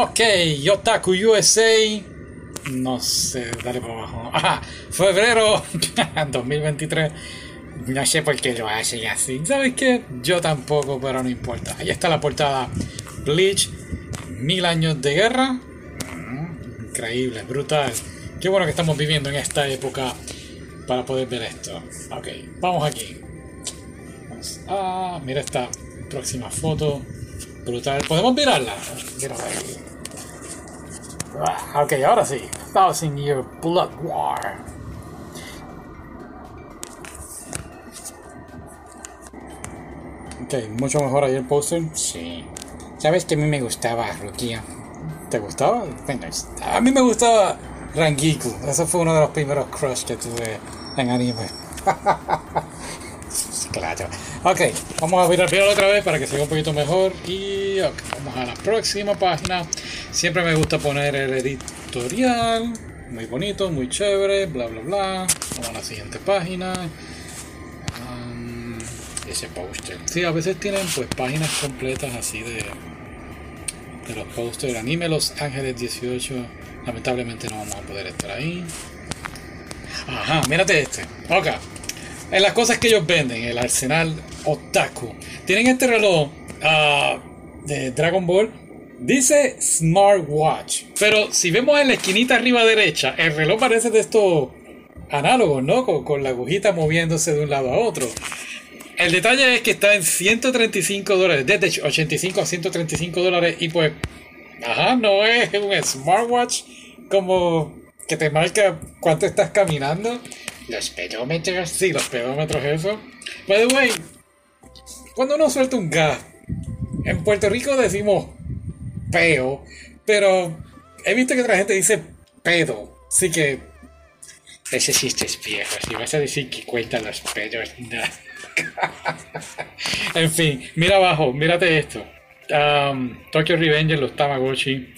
Ok, Yotaku USA. No sé, dale por abajo. Ajá, febrero 2023. No sé por qué lo hacen así. ¿Sabes qué? Yo tampoco, pero no importa. Ahí está la portada. Bleach, mil años de guerra. Mm, Increíble, brutal. Qué bueno que estamos viviendo en esta época para poder ver esto. Ok, vamos aquí. Vamos a- mira esta próxima foto. Brutal. ¿Podemos mirarla? Ahí. Ah, Ok, ahora sí. Thousand Year Blood War. Ok, mucho mejor ahí el póster. Sí. ¿Sabes que a mí me gustaba Rukia? ¿Te gustaba? Es- a mí me gustaba Rangiku. Ese fue uno de los primeros crush que tuve en anime. claro. Ok, vamos a mirar otra vez para que se vea un poquito mejor. Y vamos a la próxima página. Siempre me gusta poner el editorial. Muy bonito, muy chévere, bla bla bla. Vamos a la siguiente página. Um, ese póster. Sí, a veces tienen pues páginas completas así de, de los pósters. Anime Los Ángeles 18. Lamentablemente no vamos a poder estar ahí. Ajá, mírate este. Ok. En las cosas que ellos venden, el arsenal Otaku. Tienen este reloj ah, de Dragon Ball. Dice Smartwatch. Pero si vemos en la esquinita arriba derecha, el reloj parece de estos análogos, ¿no? Con, con la agujita moviéndose de un lado a otro. El detalle es que está en 135 dólares, desde 85 a 135 dólares. Y pues, ajá, no es un smartwatch como que te marca cuánto estás caminando. Los pedómetros, sí, los pedómetros, eso. By the way, cuando uno suelta un gas, en Puerto Rico decimos peo, pero he visto que otra gente dice pedo. Así que ese chiste es viejo. Si vas a decir que cuentan los pedos, no. en fin, mira abajo, mírate esto. Um, Tokyo Revenger, los Tamagotchi.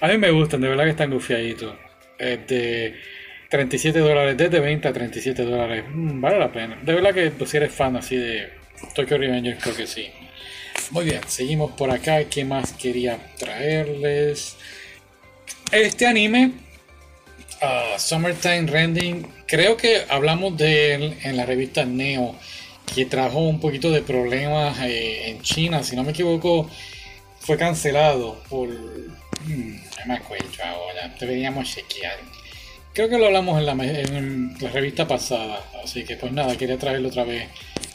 A mí me gustan, de verdad que están gufiaditos. Eh, de 37 dólares, desde 20 a 37 dólares. Mm, vale la pena. De verdad que pues, si eres fan así de Tokyo Revenger, creo que sí. Muy bien, seguimos por acá. ¿Qué más quería traerles? Este anime, ah, Summertime Rending, creo que hablamos de él en la revista Neo, que trajo un poquito de problemas eh, en China, si no me equivoco, fue cancelado por... hmm, no me acuerdo ahora, deberíamos chequear. Creo que lo hablamos en la, en la revista pasada, así que pues nada, quería traerlo otra vez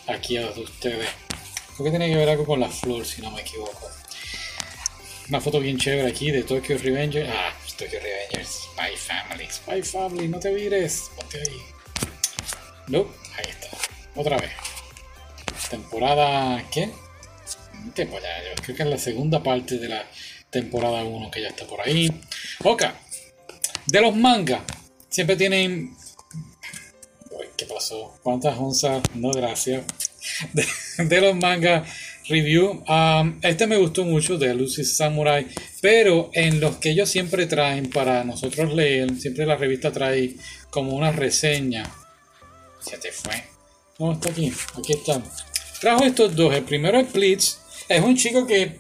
aquí a ustedes. Creo que tiene que ver algo con la flor, si no me equivoco. Una foto bien chévere aquí de Tokyo Revenger. Ah, Tokyo Revenger, Spy Family. Spy Family, no te vires. Ponte ahí. No, ahí está. Otra vez. Temporada. ¿Qué? Temporada, yo creo que es la segunda parte de la temporada 1 que ya está por ahí. Ok. De los mangas. Siempre tienen. Uy, ¿Qué pasó? ¿Cuántas onzas? No, gracias. De, los mangas review. Este me gustó mucho de Lucy Samurai. Pero en los que ellos siempre traen para nosotros leer, siempre la revista trae como una reseña. Se te fue. No, está aquí. Aquí está. Trajo estos dos. El primero es Blitz. Es un chico que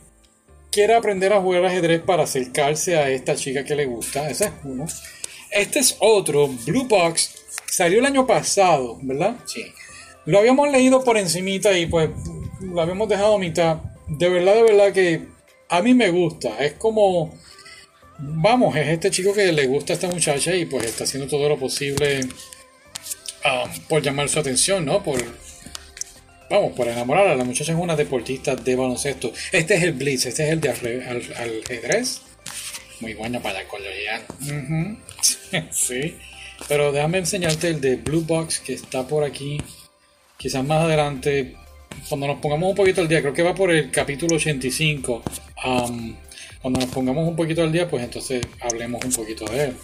quiere aprender a jugar ajedrez para acercarse a esta chica que le gusta. Ese es uno. Este es otro. Blue Box. Salió el año pasado, ¿verdad? Sí. Lo habíamos leído por encimita y pues lo habíamos dejado a mitad. De verdad, de verdad que a mí me gusta. Es como... Vamos, es este chico que le gusta a esta muchacha y pues está haciendo todo lo posible ah, por llamar su atención, ¿no? Por, vamos, por enamorarla. La muchacha es una deportista de baloncesto. Este es el Blitz, este es el de ajedrez. Muy bueno para colorear. Ujú. sí. Pero déjame enseñarte el de Blue Box que está por aquí. Quizás más adelante, cuando nos pongamos un poquito al día, creo que va por el capítulo 85. am, cuando nos pongamos un poquito al día, pues entonces hablemos un poquito de él.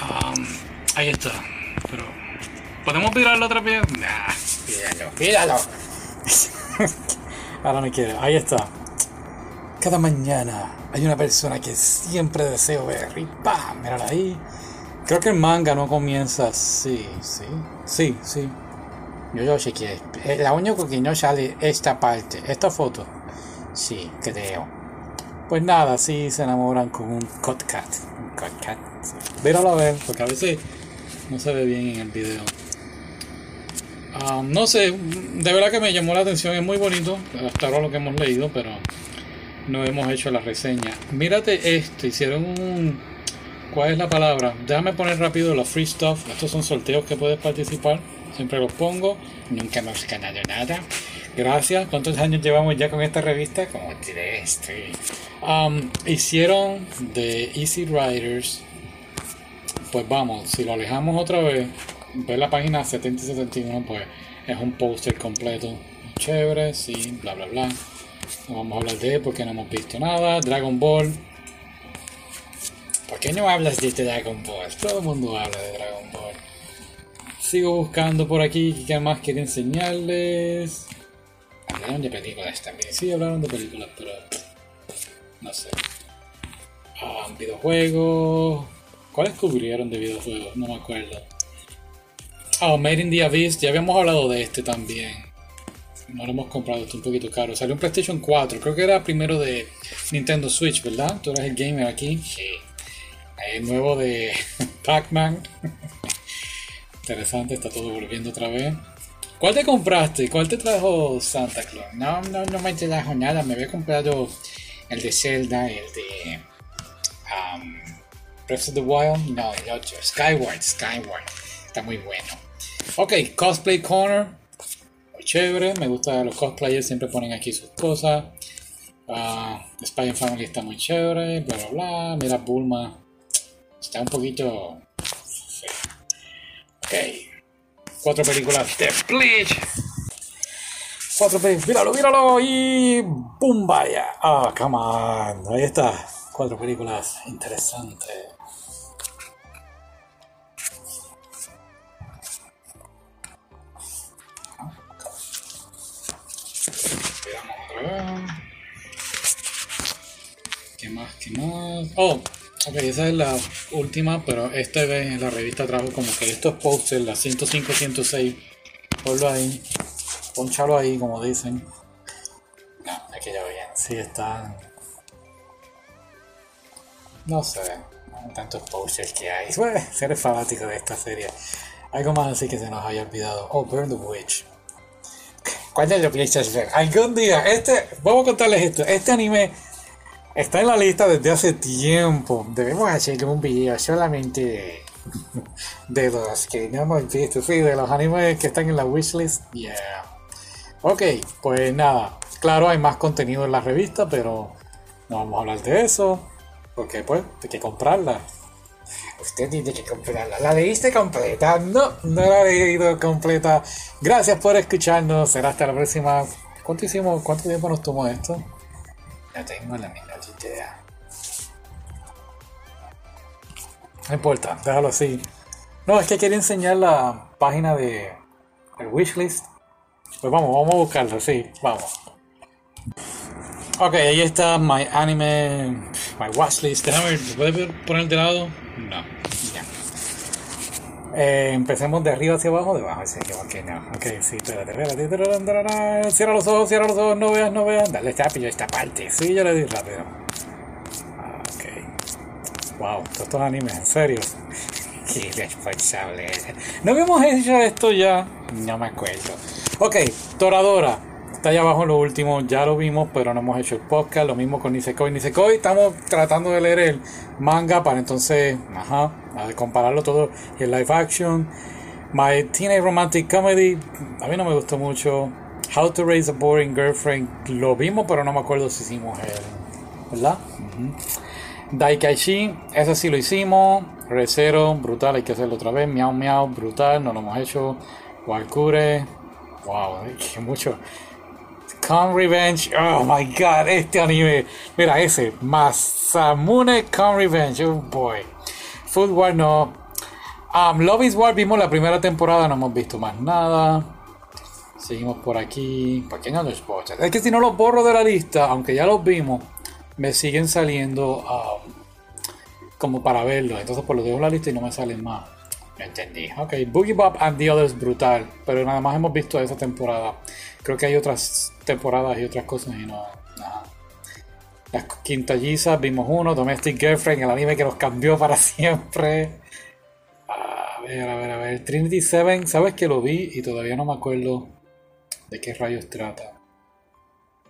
Am, ahí está. Pero, ¿podemos mirarlo otra vez? Nah, míralo, míralo. Ahora no quiero. Ahí está. Cada mañana hay una persona que siempre deseo ver. Y ¡pam! Mírala ahí. Creo que el manga no comienza así, ¿sí? Sí, sí. Yo lo chequeé. Eh, La única que no sale esta parte, esta foto. Sí, creo. Pues nada, sí se enamoran con un cut cat. Un cut cat. a ver, porque a veces no se ve bien en el video. Ah, no sé, de verdad que me llamó la atención, es muy bonito, hasta ahora lo que hemos leído, pero no hemos hecho la reseña. Mírate esto, hicieron un... ¿Cuál es la palabra? Déjame poner rápido los free stuff. Estos son sorteos que puedes participar. Siempre los pongo. Nunca hemos ganado nada. Gracias. ¿Cuántos años llevamos ya con esta revista? Como tres. Um, hicieron de Easy Riders. Pues vamos, si lo alejamos otra vez, ver la página 70 y 71, pues es un póster completo. Chévere, sí, bla bla bla. No vamos a hablar de él porque no hemos visto nada. Dragon Ball. ¿Por qué no hablas de este Dragon Ball? Todo el mundo habla de Dragon Ball. Sigo buscando por aquí qué más quiero enseñarles. Hablaron de películas también. Sí, hablaron de películas, pero. No sé. Ah, videojuegos. ¿Cuáles cubrieron de videojuegos? No me acuerdo. Ah, Made in the Abyss. Ya habíamos hablado de este también. No lo hemos comprado, está un poquito caro. Salió un PlayStation 4, creo que era primero de Nintendo Switch, ¿verdad? Tú eres el gamer aquí. Sí. El nuevo de Pac-Man. Interesante, está todo volviendo otra vez. ¿Cuál te compraste? ¿Cuál te trajo Santa Claus? No, no, me trajo nada. Me había comprado el de Zelda, el de um, Breath of the Wild. No, el otro. Skyward, Skyward. Está muy bueno. Ok, Cosplay Corner chévere. Me gusta los cosplayers, siempre ponen aquí sus cosas. Uh, Spy Family está muy chévere, bla bla bla. Mira, Bulma está un poquito. Ok. Cuatro películas de Bleach. Cuatro películas. Míralo, míralo. Y. ¡Bum! Vaya. Ah, come on. Ahí está. Cuatro películas interesantes. ¿Qué más? ¿Qué más? Oh, ok, esa es la última, pero esta vez la revista trajo como que estos posters, la 105, 106. Ponlo ahí, ponchalo ahí, como dicen. No, aquí ya bien, sí están. No sé, tantos posters que hay. Bueno, ser fanático de esta serie. Algo más así que se nos haya olvidado. Oh, Burn the Witch. ¿Cuándo lo piensas ver? Algún día, este, vamos a contarles esto. Este anime está en la lista desde hace tiempo. Debemos hacer un video solamente de, los que no hemos visto. Sí, de los animes que están en la wishlist. Yeah. Ok, pues nada. Claro, hay más contenido en la revista, pero no vamos a hablar de eso. Porque pues hay que comprarla. Usted tiene que comprarla. ¿La leíste completa? No, no la he leído completa. Gracias por escucharnos. Será hasta la próxima. ¿Cuánto hicimos? ¿Cuánto tiempo nos tomó esto? No tengo la menor idea. No importa, déjalo así. No, es que quería enseñar la página de el wishlist. Pues vamos, vamos a buscarlo, sí, vamos. Ok, ahí está my anime, my watchlist. Déjame ¿puedes poner de lado? No. Eh, empecemos de arriba hacia abajo, de abajo hacia aquí, no. Ok, sí, espérate, espérate. Cierra los ojos, cierra los ojos, no veas, no veas. Dale rápido esta parte. Sí, yo le di rápido. Ok. Wow, todos estos animes, en serio. Qué responsable. ¿No habíamos hecho esto ya? No me acuerdo. Ok, Toradora. Está allá abajo lo último, ya lo vimos, pero no hemos hecho el podcast. Lo mismo con Nisekoi. Nisekoi, estamos tratando de leer el manga para entonces, ajá, compararlo todo. El live action. My Teenage Romantic Comedy, a mí no me gustó mucho. How to Raise a Boring Girlfriend, lo vimos, pero no me acuerdo si hicimos el. ¿Verdad? Daikaishi, ese sí lo hicimos. Recero, brutal, hay que hacerlo otra vez. Miau Miau, brutal, no lo hemos hecho. Walkure, wow, mucho. Con Revenge. Oh my god, este anime. Mira ese. Masamune Con Revenge. Oh boy. Food War no. Um, Love is War vimos la primera temporada, no hemos visto más nada. Seguimos por aquí. ¿Por qué no los Es que si no los borro de la lista, aunque ya los vimos, me siguen saliendo um, como para verlos. Entonces, por lo dejo en la lista y no me salen más. Entendí. Ok, Boogie Bob and the Others brutal. Pero nada más hemos visto esa temporada. Creo que hay otras temporadas y otras cosas y no. Nada. Las quintallizas, vimos uno, Domestic Girlfriend, el anime que nos cambió para siempre. A ver, a ver, a ver. Trinity Seven, sabes que lo vi y todavía no me acuerdo de qué rayos trata.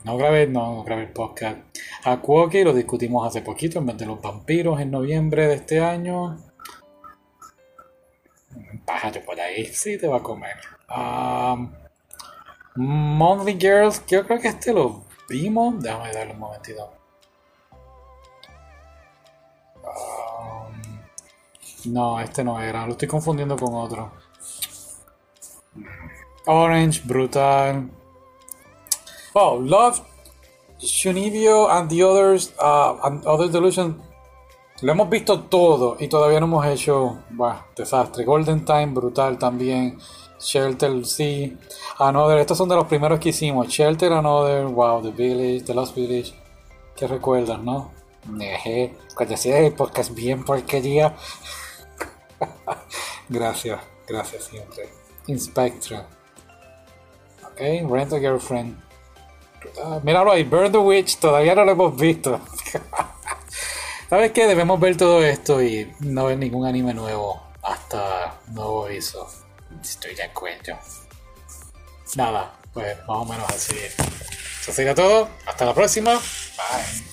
No grabé, no, no grabé el podcast. Aquoki lo discutimos hace poquito en vez de los vampiros en noviembre de este año. Pájate por ahí, sí te va a comer. Um, Monthly Girls, yo creo que este lo vimos. Déjame darle un momentito. Um, no, este no era, lo estoy confundiendo con otro. Orange, brutal. Oh, Love, Shunibyo and the others, uh, other delusion. Lo hemos visto todo y todavía no hemos hecho, bah, desastre. Golden Time, brutal también. Shelter, sí. Another, estos son de los primeros que hicimos. Shelter, Another, wow, The Village, The Lost Village. ¿Qué recuerdas, no? Neje, cuando hacía el podcast bien porquería. gracias, gracias siempre. Inspectra. Ok, Rent a Girlfriend. Uh, míralo ahí, Burn the Witch, todavía no lo hemos visto. ¿Sabes qué? Debemos ver todo esto y no ver ningún anime nuevo hasta nuevo aviso. Estoy de acuerdo. Nada, pues más o menos así. Eso sería todo. Hasta la próxima. Bye.